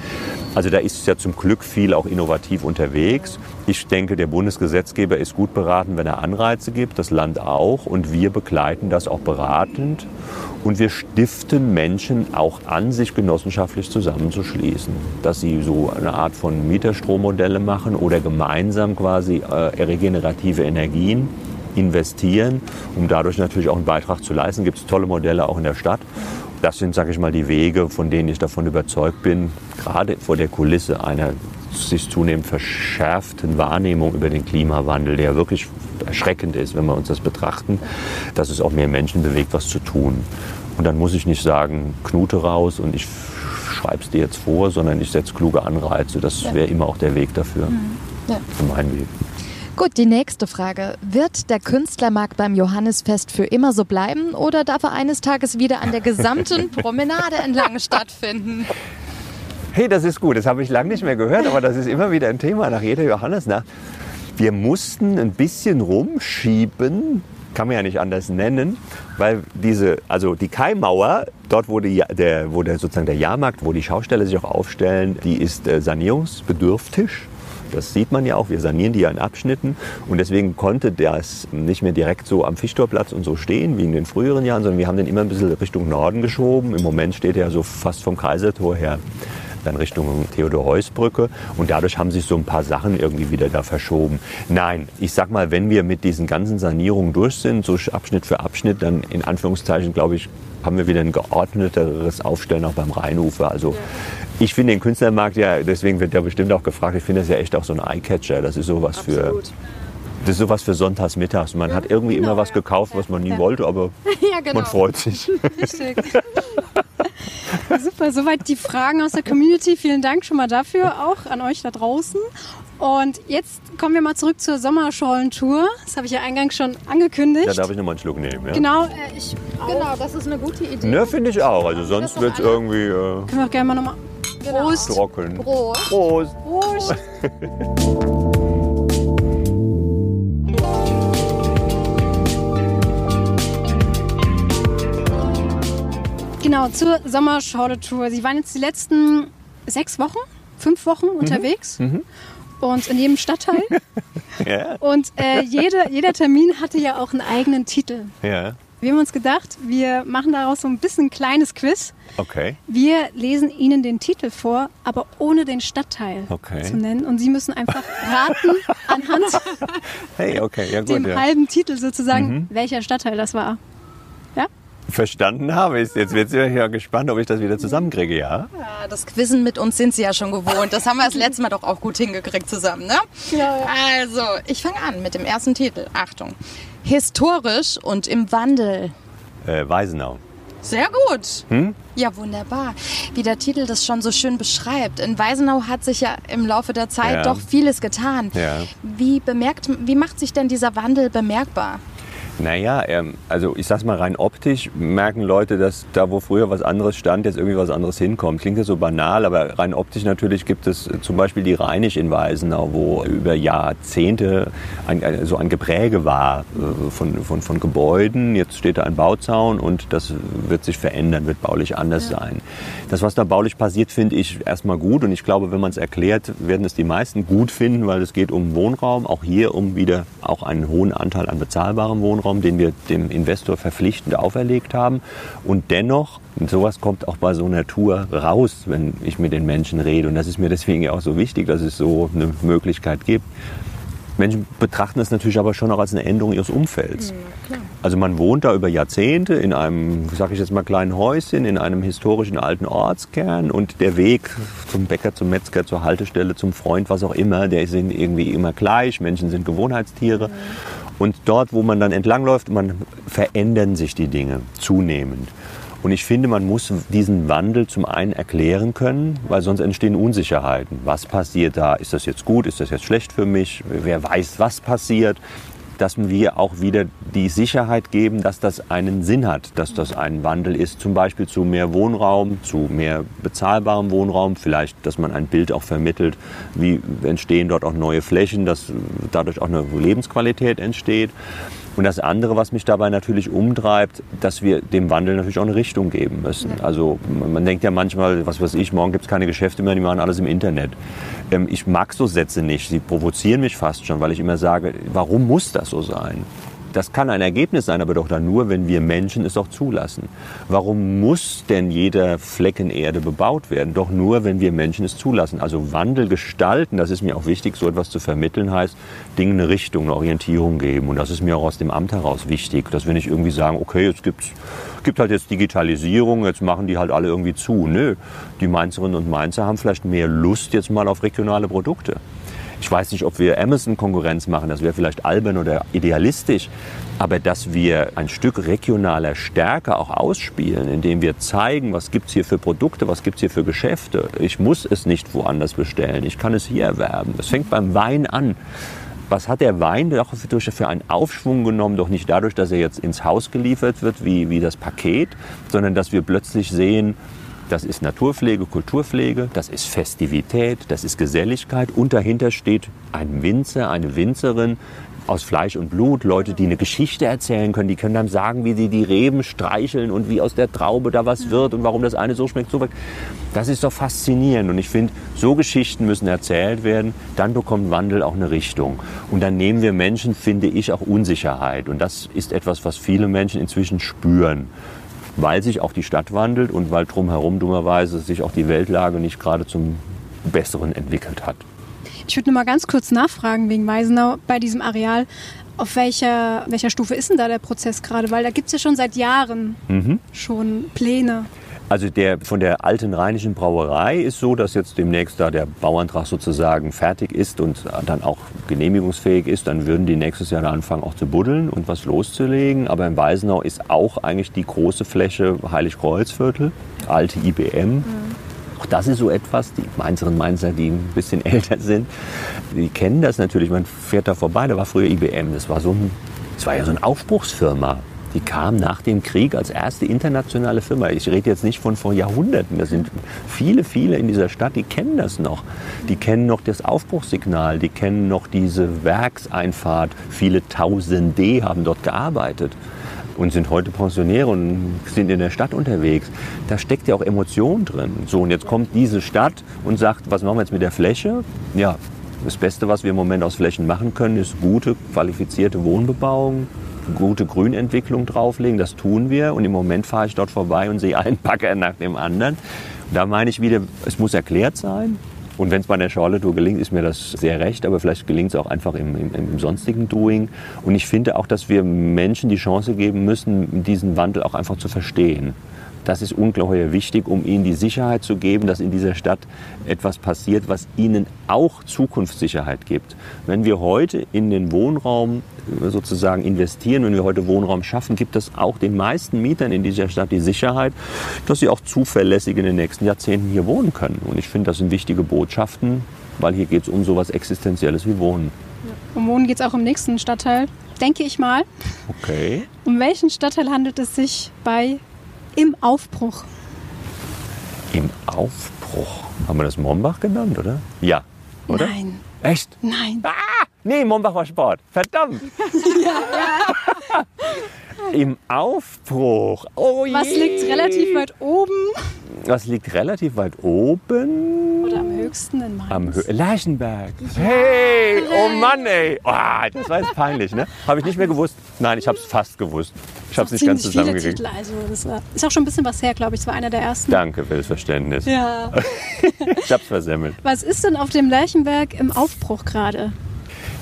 Also da ist ja zum Glück viel auch innovativ unterwegs. Ich denke, der Bundesgesetzgeber ist gut beraten, wenn er Anreize gibt, das Land auch. Und wir begleiten das auch beratend. Und wir stiften Menschen auch an, sich genossenschaftlich zusammenzuschließen. Dass sie so eine Art von Mieterstrommodelle machen oder gemeinsam quasi äh, regenerative Energien investieren, um dadurch natürlich auch einen Beitrag zu leisten. Gibt es tolle Modelle auch in der Stadt. Das sind, sage ich mal, die Wege, von denen ich davon überzeugt bin, gerade vor der Kulisse einer sich zunehmend verschärften Wahrnehmung über den Klimawandel, der wirklich erschreckend ist, wenn wir uns das betrachten, dass es auch mehr Menschen bewegt, was zu tun. Und dann muss ich nicht sagen, Knute raus und ich schreibe es dir jetzt vor, sondern ich setze kluge Anreize. Das ja. wäre immer auch der Weg dafür. Mhm. Ja. Für meinen Weg. Gut, die nächste Frage. Wird der Künstlermarkt beim Johannisfest für immer so bleiben oder darf er eines Tages wieder an der gesamten Promenade entlang stattfinden? Hey, das ist gut. Das habe ich lange nicht mehr gehört, aber das ist immer wieder ein Thema nach jeder Johannesnacht. Wir mussten ein bisschen rumschieben, kann man ja nicht anders nennen, weil diese, also die Kaimauer, dort wo, die, der, wo der, sozusagen der Jahrmarkt, wo die Schausteller sich auch aufstellen, die ist äh, sanierungsbedürftig. Das sieht man ja auch. Wir sanieren die ja in Abschnitten. Und deswegen konnte das nicht mehr direkt so am Fischtorplatz und so stehen wie in den früheren Jahren, sondern wir haben den immer ein bisschen Richtung Norden geschoben. Im Moment steht er so fast vom Kaisertor her dann Richtung Theodor-Heuss-Brücke. Und dadurch haben sich so ein paar Sachen irgendwie wieder da verschoben. Nein, ich sag mal, wenn wir mit diesen ganzen Sanierungen durch sind, so Abschnitt für Abschnitt, dann in Anführungszeichen, glaube ich, haben wir wieder ein geordneteres Aufstellen auch beim Rheinufer. Also ja. ich finde den Künstlermarkt ja, deswegen wird der bestimmt auch gefragt, ich finde das ja echt auch so ein Eyecatcher. Das ist sowas Absolut. für. Das ist sowas für sonntagsmittags. Man ja, hat irgendwie genau, immer was gekauft, was man nie ja. wollte, aber genau. man freut sich. Richtig. Super, soweit die Fragen aus der Community. Vielen Dank schon mal dafür, auch an euch da draußen. Und jetzt kommen wir mal zurück zur Sommerschollentour. Das habe ich ja eingangs schon angekündigt. Da darf ich nochmal einen Schluck nehmen. Ja? Genau, äh, ich genau, das ist eine gute Idee. Ne, finde ich auch. Also sonst wird es irgendwie. Äh, Können wir auch gerne mal nochmal. Prost. Trocken. Prost. Prost. Prost. Genau, zur Sommerschaudertour. Sie waren jetzt die letzten sechs Wochen, fünf Wochen mhm. unterwegs. Mhm. Und in jedem Stadtteil. ja. Und äh, jede, jeder Termin hatte ja auch einen eigenen Titel. Ja. Wir haben uns gedacht, wir machen daraus so ein bisschen ein kleines Quiz. Okay. Wir lesen Ihnen den Titel vor, aber ohne den Stadtteil okay. zu nennen. Und Sie müssen einfach raten anhand hey, okay. ja, gut, dem ja. halben Titel sozusagen, mhm. welcher Stadtteil das war. Verstanden habe ich Jetzt wird sie ja gespannt, ob ich das wieder zusammenkriege, ja? Ja, das Quizzen mit uns sind sie ja schon gewohnt. Das haben wir das letzte Mal doch auch gut hingekriegt zusammen, ne? Ja, ja. Also, ich fange an mit dem ersten Titel. Achtung. Historisch und im Wandel. Äh, Weisenau. Sehr gut. Hm? Ja, wunderbar. Wie der Titel das schon so schön beschreibt. In Weisenau hat sich ja im Laufe der Zeit ja. doch vieles getan. Ja. Wie, bemerkt, wie macht sich denn dieser Wandel bemerkbar? Naja, ähm, also ich sag's mal rein optisch merken Leute, dass da, wo früher was anderes stand, jetzt irgendwie was anderes hinkommt. Klingt ja so banal, aber rein optisch natürlich gibt es zum Beispiel die Rheinisch in Weisenau, wo über Jahrzehnte ein, ein, so ein Gepräge war äh, von, von, von Gebäuden. Jetzt steht da ein Bauzaun und das wird sich verändern, wird baulich anders ja. sein. Das, was da baulich passiert, finde ich erstmal gut und ich glaube, wenn man es erklärt, werden es die meisten gut finden, weil es geht um Wohnraum, auch hier um wieder auch einen hohen Anteil an bezahlbarem Wohnraum. Zeitraum, den wir dem Investor verpflichtend auferlegt haben. Und dennoch, und sowas kommt auch bei so einer Tour raus, wenn ich mit den Menschen rede. Und das ist mir deswegen auch so wichtig, dass es so eine Möglichkeit gibt. Menschen betrachten das natürlich aber schon auch als eine Änderung ihres Umfelds. Ja, also man wohnt da über Jahrzehnte in einem, sage ich jetzt mal, kleinen Häuschen, in einem historischen alten Ortskern und der Weg zum Bäcker, zum Metzger, zur Haltestelle, zum Freund, was auch immer, der sind irgendwie immer gleich. Menschen sind Gewohnheitstiere. Mhm. Und dort, wo man dann entlangläuft, man verändern sich die Dinge zunehmend. Und ich finde, man muss diesen Wandel zum einen erklären können, weil sonst entstehen Unsicherheiten. Was passiert da? Ist das jetzt gut? Ist das jetzt schlecht für mich? Wer weiß, was passiert? Dass wir auch wieder die Sicherheit geben, dass das einen Sinn hat, dass das ein Wandel ist, zum Beispiel zu mehr Wohnraum, zu mehr bezahlbarem Wohnraum, vielleicht, dass man ein Bild auch vermittelt, wie entstehen dort auch neue Flächen, dass dadurch auch eine Lebensqualität entsteht. Und das andere, was mich dabei natürlich umtreibt, dass wir dem Wandel natürlich auch eine Richtung geben müssen. Also man denkt ja manchmal, was weiß ich, morgen gibt es keine Geschäfte mehr, die machen alles im Internet. Ähm, ich mag so Sätze nicht, sie provozieren mich fast schon, weil ich immer sage, warum muss das so sein? Das kann ein Ergebnis sein, aber doch dann nur, wenn wir Menschen es auch zulassen. Warum muss denn jeder Flecken Erde bebaut werden? Doch nur, wenn wir Menschen es zulassen. Also Wandel gestalten, das ist mir auch wichtig, so etwas zu vermitteln, heißt Dinge eine Richtung, eine Orientierung geben. Und das ist mir auch aus dem Amt heraus wichtig, dass wir nicht irgendwie sagen, okay, jetzt gibt's gibt halt jetzt Digitalisierung, jetzt machen die halt alle irgendwie zu. Nö, die Mainzerinnen und Mainzer haben vielleicht mehr Lust jetzt mal auf regionale Produkte. Ich weiß nicht, ob wir Amazon Konkurrenz machen, das wäre vielleicht albern oder idealistisch, aber dass wir ein Stück regionaler Stärke auch ausspielen, indem wir zeigen, was gibt es hier für Produkte, was gibt es hier für Geschäfte. Ich muss es nicht woanders bestellen, ich kann es hier erwerben. Das fängt beim Wein an. Was hat der Wein doch für einen Aufschwung genommen? Doch nicht dadurch, dass er jetzt ins Haus geliefert wird wie, wie das Paket, sondern dass wir plötzlich sehen, das ist Naturpflege, Kulturpflege, das ist Festivität, das ist Geselligkeit und dahinter steht ein Winzer, eine Winzerin, aus Fleisch und Blut, Leute, die eine Geschichte erzählen können, die können dann sagen, wie sie die Reben streicheln und wie aus der Traube da was wird und warum das eine so schmeckt, so schmeckt. Das ist doch faszinierend und ich finde, so Geschichten müssen erzählt werden, dann bekommt Wandel auch eine Richtung. Und dann nehmen wir Menschen, finde ich, auch Unsicherheit und das ist etwas, was viele Menschen inzwischen spüren weil sich auch die Stadt wandelt und weil drumherum dummerweise sich auch die Weltlage nicht gerade zum Besseren entwickelt hat. Ich würde nur mal ganz kurz nachfragen wegen Weisenau bei diesem Areal. Auf welcher, welcher Stufe ist denn da der Prozess gerade? Weil da gibt es ja schon seit Jahren mhm. schon Pläne. Also der von der alten rheinischen Brauerei ist so, dass jetzt demnächst da der Bauantrag sozusagen fertig ist und dann auch genehmigungsfähig ist, dann würden die nächstes Jahr anfangen auch zu buddeln und was loszulegen. Aber in Weisenau ist auch eigentlich die große Fläche Heiligkreuzviertel, alte IBM. Mhm. Auch das ist so etwas, die Mainzerinnen und Mainzer, die ein bisschen älter sind, die kennen das natürlich. Man fährt da vorbei, da war früher IBM. Das war so ein, das war ja so eine Aufbruchsfirma. Die kam nach dem Krieg als erste internationale Firma. Ich rede jetzt nicht von vor Jahrhunderten. Das sind viele, viele in dieser Stadt, die kennen das noch. Die kennen noch das Aufbruchssignal, die kennen noch diese Werkseinfahrt. Viele Tausende haben dort gearbeitet und sind heute Pensionäre und sind in der Stadt unterwegs. Da steckt ja auch Emotion drin. So, und jetzt kommt diese Stadt und sagt, was machen wir jetzt mit der Fläche? Ja, das Beste, was wir im Moment aus Flächen machen können, ist gute, qualifizierte Wohnbebauung, gute Grünentwicklung drauflegen. Das tun wir. Und im Moment fahre ich dort vorbei und sehe einen Bagger nach dem anderen. Und da meine ich wieder, es muss erklärt sein. Und wenn es bei der Charlotte-Tour gelingt, ist mir das sehr recht, aber vielleicht gelingt es auch einfach im, im, im, sonstigen Doing. Und ich finde auch, dass wir Menschen die Chance geben müssen, diesen Wandel auch einfach zu verstehen. Das ist ungeheuer wichtig, um ihnen die Sicherheit zu geben, dass in dieser Stadt etwas passiert, was ihnen auch Zukunftssicherheit gibt. Wenn wir heute in den Wohnraum äh, sozusagen investieren, wenn wir heute Wohnraum schaffen, gibt es auch den meisten Mietern in dieser Stadt die Sicherheit, dass sie auch zuverlässig in den nächsten Jahrzehnten hier wohnen können. Und ich finde, das sind wichtige Botschaften, weil hier geht es um so etwas Existenzielles wie Wohnen. Um Wohnen geht es auch im nächsten Stadtteil, denke ich mal. Okay. Um welchen Stadtteil handelt es sich bei im Aufbruch. Im Aufbruch? Haben wir das Mombach genannt, oder? Ja, oder? Nein. Echt? Nein. Ah! Nee, Mombach war Sport. Verdammt. ja, ja. Im Aufbruch. Oh Was je. liegt relativ weit oben? Was liegt relativ weit oben? Oder am höchsten in Mainz? Am Hö Lerchenberg. Ja. Hey, oh Mann, ey. Oh, das war jetzt peinlich, ne? Habe ich nicht mehr gewusst. Nein, ich habe es fast gewusst. Ich habe es nicht ganz zusammengekriegt. Titel, also das war, ist auch schon ein bisschen was her, glaube ich. Es war einer der ersten. Danke für das Verständnis. Ja. ich habe es versemmelt. Was ist denn auf dem Lerchenberg im Aufbruch gerade?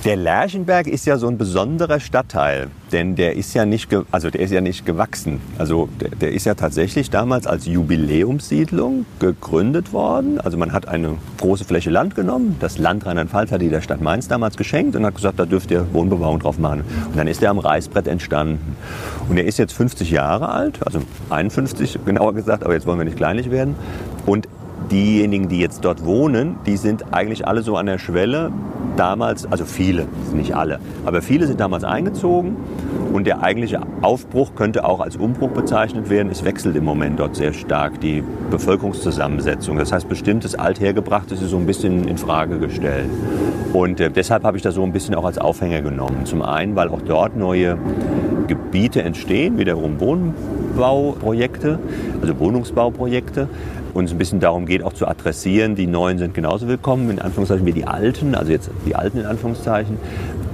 Der Lerchenberg ist ja so ein besonderer Stadtteil, denn der ist ja nicht, also der ist ja nicht gewachsen. Also der, der, ist ja tatsächlich damals als Jubiläumssiedlung gegründet worden. Also man hat eine große Fläche Land genommen. Das Land Rheinland-Pfalz hat die der Stadt Mainz damals geschenkt und hat gesagt, da dürft ihr Wohnbebauung drauf machen. Und dann ist er am Reißbrett entstanden. Und er ist jetzt 50 Jahre alt, also 51 genauer gesagt, aber jetzt wollen wir nicht kleinlich werden. Und diejenigen, die jetzt dort wohnen, die sind eigentlich alle so an der Schwelle. Damals, also viele, nicht alle, aber viele sind damals eingezogen und der eigentliche Aufbruch könnte auch als Umbruch bezeichnet werden. Es wechselt im Moment dort sehr stark die Bevölkerungszusammensetzung. Das heißt, bestimmtes Althergebrachtes ist so ein bisschen in Frage gestellt. Und äh, deshalb habe ich das so ein bisschen auch als Aufhänger genommen. Zum einen, weil auch dort neue Gebiete entstehen, wiederum Wohnbauprojekte, also Wohnungsbauprojekte uns ein bisschen darum geht, auch zu adressieren, die Neuen sind genauso willkommen, in Anführungszeichen, wie die Alten, also jetzt die Alten in Anführungszeichen.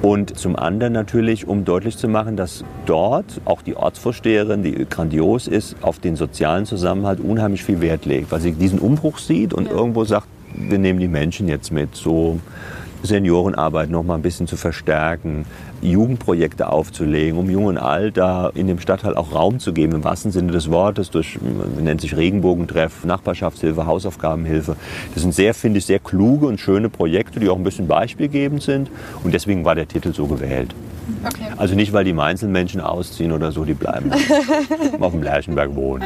Und zum anderen natürlich, um deutlich zu machen, dass dort auch die Ortsvorsteherin, die grandios ist, auf den sozialen Zusammenhalt unheimlich viel Wert legt, weil sie diesen Umbruch sieht und ja. irgendwo sagt, wir nehmen die Menschen jetzt mit. So Seniorenarbeit noch mal ein bisschen zu verstärken, Jugendprojekte aufzulegen, um Jung und Alt da in dem Stadtteil auch Raum zu geben, im wahrsten Sinne des Wortes, durch, nennt sich Regenbogentreff, Nachbarschaftshilfe, Hausaufgabenhilfe. Das sind sehr, finde ich, sehr kluge und schöne Projekte, die auch ein bisschen beispielgebend sind. Und deswegen war der Titel so gewählt. Okay. Also nicht, weil die Einzelmenschen ausziehen oder so, die bleiben auf dem Lerchenberg wohnen.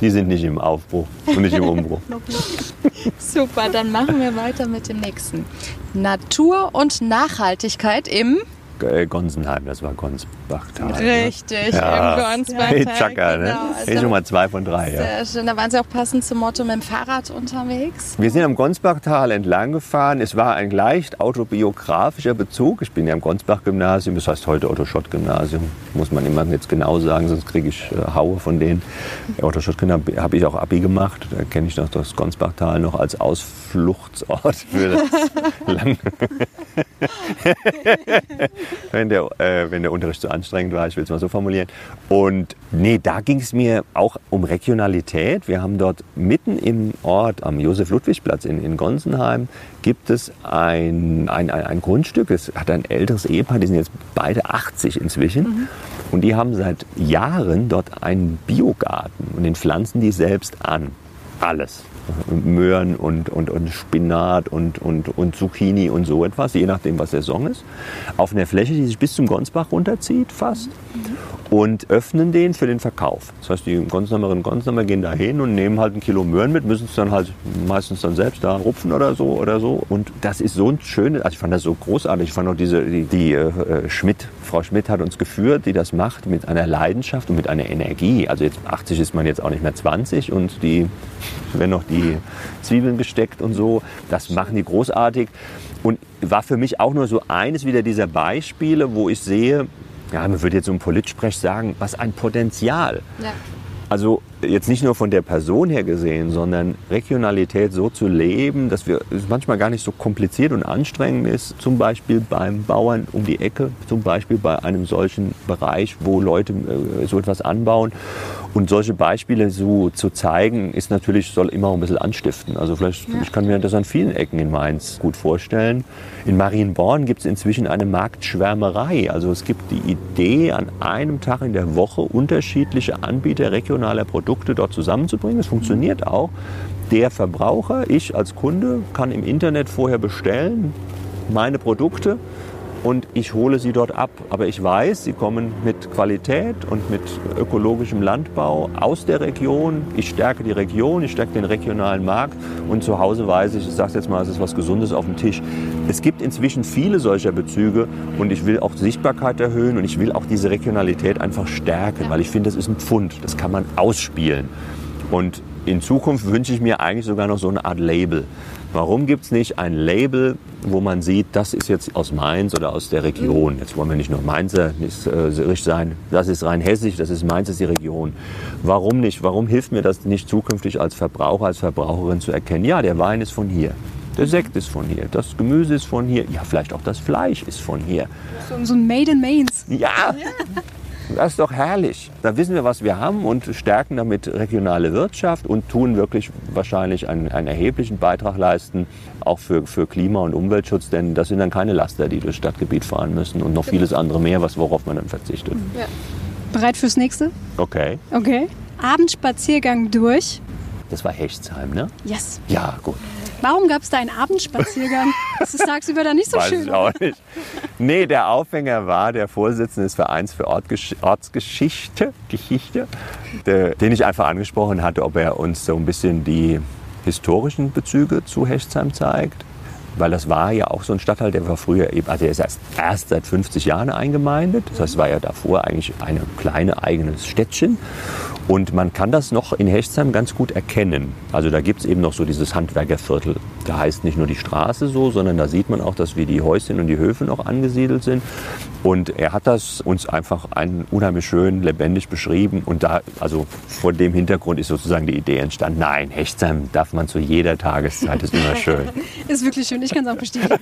Die sind nicht im Aufbruch und nicht im Umbruch. Super, dann machen wir weiter mit dem nächsten. Natur und Nachhaltigkeit im äh, Gonsenheim, das war Gonsbachtal. Ne? Richtig, ne? ja. im Gonsbachtal. Chaka, ne? Genau. Also, schon mal zwei von drei. Sehr ja. schön. Da waren Sie auch passend zum Motto mit dem Fahrrad unterwegs. Wir sind am Gonsbachtal entlang gefahren. Es war ein leicht autobiografischer Bezug. Ich bin ja am Gonsbach-Gymnasium, das heißt heute Otto-Schott-Gymnasium. Muss man immer jetzt genau sagen, sonst kriege ich äh, Haue von denen. Otto-Schott-Gymnasium habe ich auch Abi gemacht. Da kenne ich noch das Gonsbachtal noch als Ausfluchtsort für das lange wenn, der, äh, wenn der Unterricht zu anstrengend war, ich will es mal so formulieren. Und nee, da ging es mir auch um Regionalität. Wir haben dort mitten im Ort am Josef-Ludwig-Platz in, in Gonsenheim gibt es ein, ein, ein, ein Grundstück, es hat ein älteres Ehepaar, die sind jetzt beide 80 inzwischen. Mhm. Und die haben seit Jahren dort einen Biogarten und den pflanzen die selbst an. Alles. Möhren und, und, und Spinat und, und, und Zucchini und so etwas, je nachdem, was Saison ist, auf einer Fläche, die sich bis zum Gonsbach runterzieht fast. Mhm und öffnen den für den Verkauf. Das heißt, die Gonznamerinnen und Gonznamer gehen da hin und nehmen halt ein Kilo Möhren mit, müssen es dann halt meistens dann selbst da rupfen oder so oder so. Und das ist so ein schönes, also ich fand das so großartig. Ich fand auch diese, die, die äh, Schmidt, Frau Schmidt hat uns geführt, die das macht mit einer Leidenschaft und mit einer Energie. Also jetzt 80 ist man jetzt auch nicht mehr 20 und die, wenn noch die Zwiebeln gesteckt und so, das machen die großartig. Und war für mich auch nur so eines wieder dieser Beispiele, wo ich sehe, ja, man würde jetzt so ein Politsprech sagen, was ein Potenzial. Ja. Also jetzt nicht nur von der Person her gesehen, sondern Regionalität so zu leben, dass wir es manchmal gar nicht so kompliziert und anstrengend ist. Zum Beispiel beim Bauern um die Ecke, zum Beispiel bei einem solchen Bereich, wo Leute äh, so etwas anbauen. Und solche Beispiele so zu zeigen, ist natürlich, soll immer ein bisschen anstiften. Also vielleicht, ja. ich kann mir das an vielen Ecken in Mainz gut vorstellen. In Marienborn gibt es inzwischen eine Marktschwärmerei. Also es gibt die Idee, an einem Tag in der Woche unterschiedliche Anbieter regionaler Produkte dort zusammenzubringen. Es funktioniert auch. Der Verbraucher, ich als Kunde, kann im Internet vorher bestellen, meine Produkte und ich hole sie dort ab. Aber ich weiß, sie kommen mit Qualität und mit ökologischem Landbau aus der Region. Ich stärke die Region, ich stärke den regionalen Markt und zu Hause weiß ich, ich sage jetzt mal, es ist was Gesundes auf dem Tisch. Es gibt inzwischen viele solcher Bezüge und ich will auch Sichtbarkeit erhöhen und ich will auch diese Regionalität einfach stärken, weil ich finde, das ist ein Pfund, das kann man ausspielen. Und in Zukunft wünsche ich mir eigentlich sogar noch so eine Art Label. Warum gibt es nicht ein Label, wo man sieht, das ist jetzt aus Mainz oder aus der Region? Jetzt wollen wir nicht nur Mainzer nicht, äh, sein, das ist rein hessisch, das ist Mainz, das ist die Region. Warum nicht? Warum hilft mir das nicht zukünftig als Verbraucher, als Verbraucherin zu erkennen, ja, der Wein ist von hier. Der Sekt ist von hier, das Gemüse ist von hier, ja, vielleicht auch das Fleisch ist von hier. So, ein Made in Mainz. Ja, ja. Das ist doch herrlich. Da wissen wir, was wir haben und stärken damit regionale Wirtschaft und tun wirklich wahrscheinlich einen, einen erheblichen Beitrag leisten, auch für, für Klima- und Umweltschutz, denn das sind dann keine Laster, die durchs Stadtgebiet fahren müssen und noch vieles andere mehr, was, worauf man dann verzichtet. Ja. Bereit fürs nächste? Okay. Okay. Abendspaziergang durch. Das war Hechtsheim, ne? Yes. Ja, gut. Warum gab es da einen Abendspaziergang? das ist tagsüber da nicht so Weiß schön. Ich auch nicht. Nee, der Aufhänger war der Vorsitzende des Vereins für Ortsgeschichte, Geschichte, der, den ich einfach angesprochen hatte, ob er uns so ein bisschen die historischen Bezüge zu Hechtsheim zeigt. Weil das war ja auch so ein Stadtteil, der war früher eben, also der ist erst, erst seit 50 Jahren eingemeindet. Das heißt, war ja davor eigentlich eine kleine eigenes Städtchen. Und man kann das noch in Hechtsheim ganz gut erkennen. Also da gibt es eben noch so dieses Handwerkerviertel. Da heißt nicht nur die Straße so, sondern da sieht man auch, dass wie die Häuschen und die Höfe noch angesiedelt sind. Und er hat das uns einfach ein, unheimlich schön lebendig beschrieben. Und da, also vor dem Hintergrund ist sozusagen die Idee entstanden, nein, Hechtsheim darf man zu jeder Tageszeit, ist immer schön. ist wirklich schön, ich kann es auch bestätigen.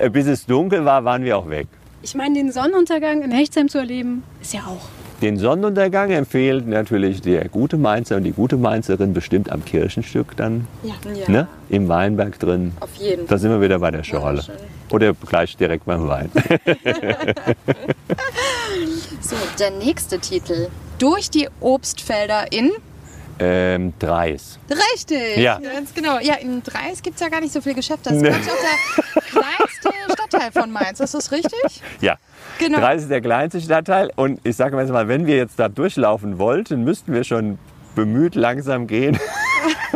Bis es dunkel war, waren wir auch weg. Ich meine, den Sonnenuntergang in Hechtsheim zu erleben, ist ja auch. Den Sonnenuntergang empfiehlt natürlich der gute Mainzer und die gute Mainzerin bestimmt am Kirchenstück dann Ja. ne? im Weinberg drin. Auf jeden Da sind wir wieder bei der Schorle. Oder gleich direkt beim Wein. So, der nächste Titel. Durch die Obstfelder in. Ähm, Dreis. Richtig. Ja. Ganz genau. Ja, in Dreis gibt es ja gar nicht so viel Geschäfte. Das ist, ich, auch der kleinste Stadtteil von Mainz. Ist das richtig? Ja. Genau. Dreis ist der kleinste Stadtteil und ich sage mal, jetzt mal, wenn wir jetzt da durchlaufen wollten, müssten wir schon bemüht langsam gehen,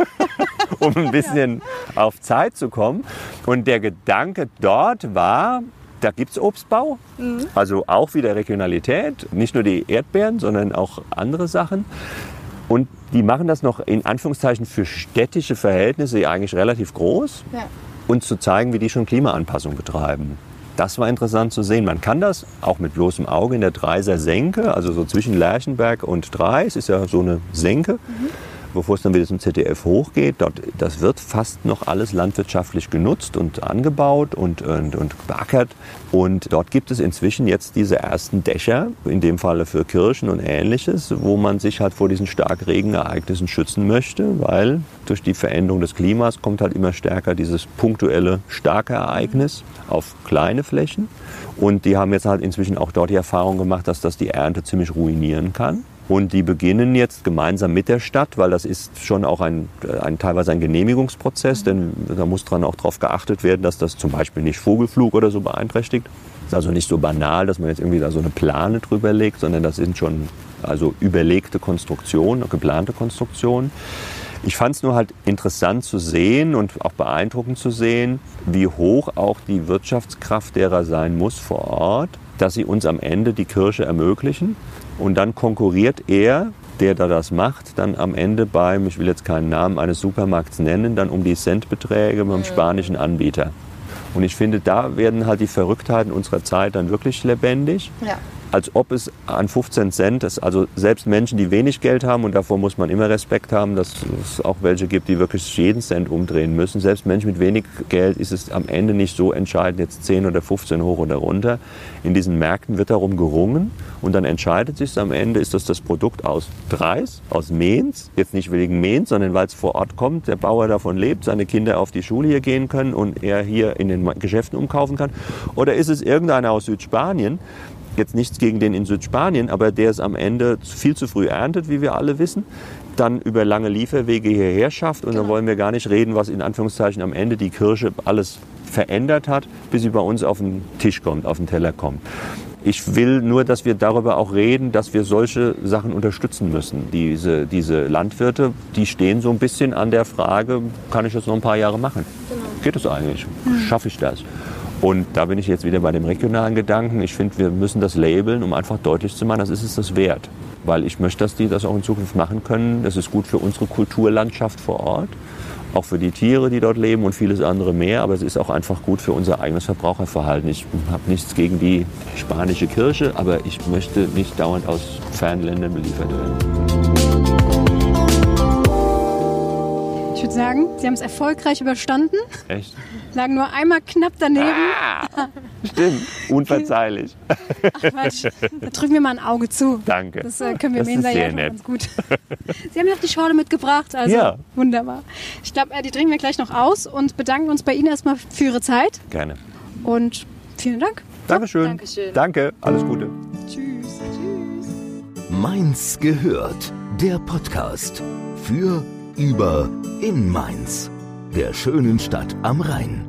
um ein bisschen auf Zeit zu kommen. Und der Gedanke dort war, da gibt es Obstbau, also auch wieder Regionalität, nicht nur die Erdbeeren, sondern auch andere Sachen. Und die machen das noch in Anführungszeichen für städtische Verhältnisse eigentlich relativ groß Ja. und zu zeigen, wie die schon Klimaanpassung betreiben. Das war interessant zu sehen. Man kann das auch mit bloßem Auge in der Dreiser Senke, also so zwischen Lerchenberg und Dreis, ist ja so eine Senke, bevor es dann wieder zum ZDF hochgeht. Dort, das wird fast noch alles landwirtschaftlich genutzt und angebaut und, und, und beackert. Und dort gibt es inzwischen jetzt diese ersten Dächer, in dem Falle für Kirchen und ähnliches, wo man sich halt vor diesen Starkregenereignissen schützen möchte, weil durch die Veränderung des Klimas kommt halt immer stärker dieses punktuelle starke Ereignis auf kleine Flächen. Und die haben jetzt halt inzwischen auch dort die Erfahrung gemacht, dass das die Ernte ziemlich ruinieren kann. Und die beginnen jetzt gemeinsam mit der Stadt, weil das ist schon auch ein, ein teilweise ein Genehmigungsprozess, denn da muss dran auch darauf geachtet werden, dass das zum Beispiel nicht Vogelflug oder so beeinträchtigt. Ist also nicht so banal, dass man jetzt irgendwie da so eine Plane drüber legt, sondern das sind schon also überlegte Konstruktionen, geplante Konstruktionen. Ich fand es nur halt interessant zu sehen und auch beeindruckend zu sehen, wie hoch auch die Wirtschaftskraft derer sein muss vor Ort, dass sie uns am Ende die Kirche ermöglichen. Und dann konkurriert er, der da das macht, dann am Ende beim, ich will jetzt keinen Namen eines Supermarkts nennen, dann um die Centbeträge beim spanischen Anbieter. Und ich finde, da werden halt die Verrücktheiten unserer Zeit dann wirklich lebendig Ja. Als ob es an 15 Cent, ist, also selbst Menschen, die wenig Geld haben, und davor muss man immer Respekt haben, dass es auch welche gibt, die wirklich jeden Cent umdrehen müssen. Selbst Menschen mit wenig Geld ist es am Ende nicht so entscheidend, jetzt 10 oder 15 hoch oder runter. In diesen Märkten wird darum gerungen und dann entscheidet sich am Ende, ist das das Produkt aus Dreis, aus Mainz, jetzt nicht wegen Mainz, sondern weil es vor Ort kommt, der Bauer davon lebt, seine Kinder auf die Schule hier gehen können und er hier in den Geschäften umkaufen kann. Oder ist es irgendeiner aus Südspanien, jetzt nichts gegen den in Südspanien, aber der es am Ende viel zu früh erntet, wie wir alle wissen, dann über lange Lieferwege hierher schafft. Und dann wollen wir gar nicht reden, was in Anführungszeichen am Ende die Kirsche alles verändert hat, bis sie bei uns auf den Tisch kommt, auf den Teller kommt. Ich will nur, dass wir darüber auch reden, dass wir solche Sachen unterstützen müssen. Diese, diese Landwirte, die stehen so ein bisschen an der Frage, kann ich das noch ein paar Jahre machen? Geht es eigentlich? Schaffe ich das? Und da bin ich jetzt wieder bei dem regionalen Gedanken. Ich finde, wir müssen das labeln, um einfach deutlich zu machen, das ist es das wert. Weil ich möchte, dass die das auch in Zukunft machen können. Das ist gut für unsere Kulturlandschaft vor Ort, auch für die Tiere, die dort leben und vieles andere mehr. Aber es ist auch einfach gut für unser eigenes Verbraucherverhalten. Ich habe nichts gegen die spanische Kirche, aber ich möchte nicht dauernd aus Fernländern beliefert werden. Ich würde sagen, Sie haben es erfolgreich überstanden, Echt? lagen nur einmal knapp daneben. Stimmt, unverzeihlich. Quatsch. Da drücken wir mal ein Auge zu. Danke. Das äh, können wir Das im nett. ganz gut. Sie haben ja auch die Schorle mitgebracht, also Ja. wunderbar. Ich glaube, äh, die trinken wir gleich noch aus und bedanken uns bei Ihnen erstmal für Ihre Zeit Gerne. und vielen Dank. Dankeschön. Dankeschön. Danke, alles Gute. Tschüss. Tschüss. Mainz gehört. Der Podcast für, über, in Mainz. Der schönen Stadt am Rhein.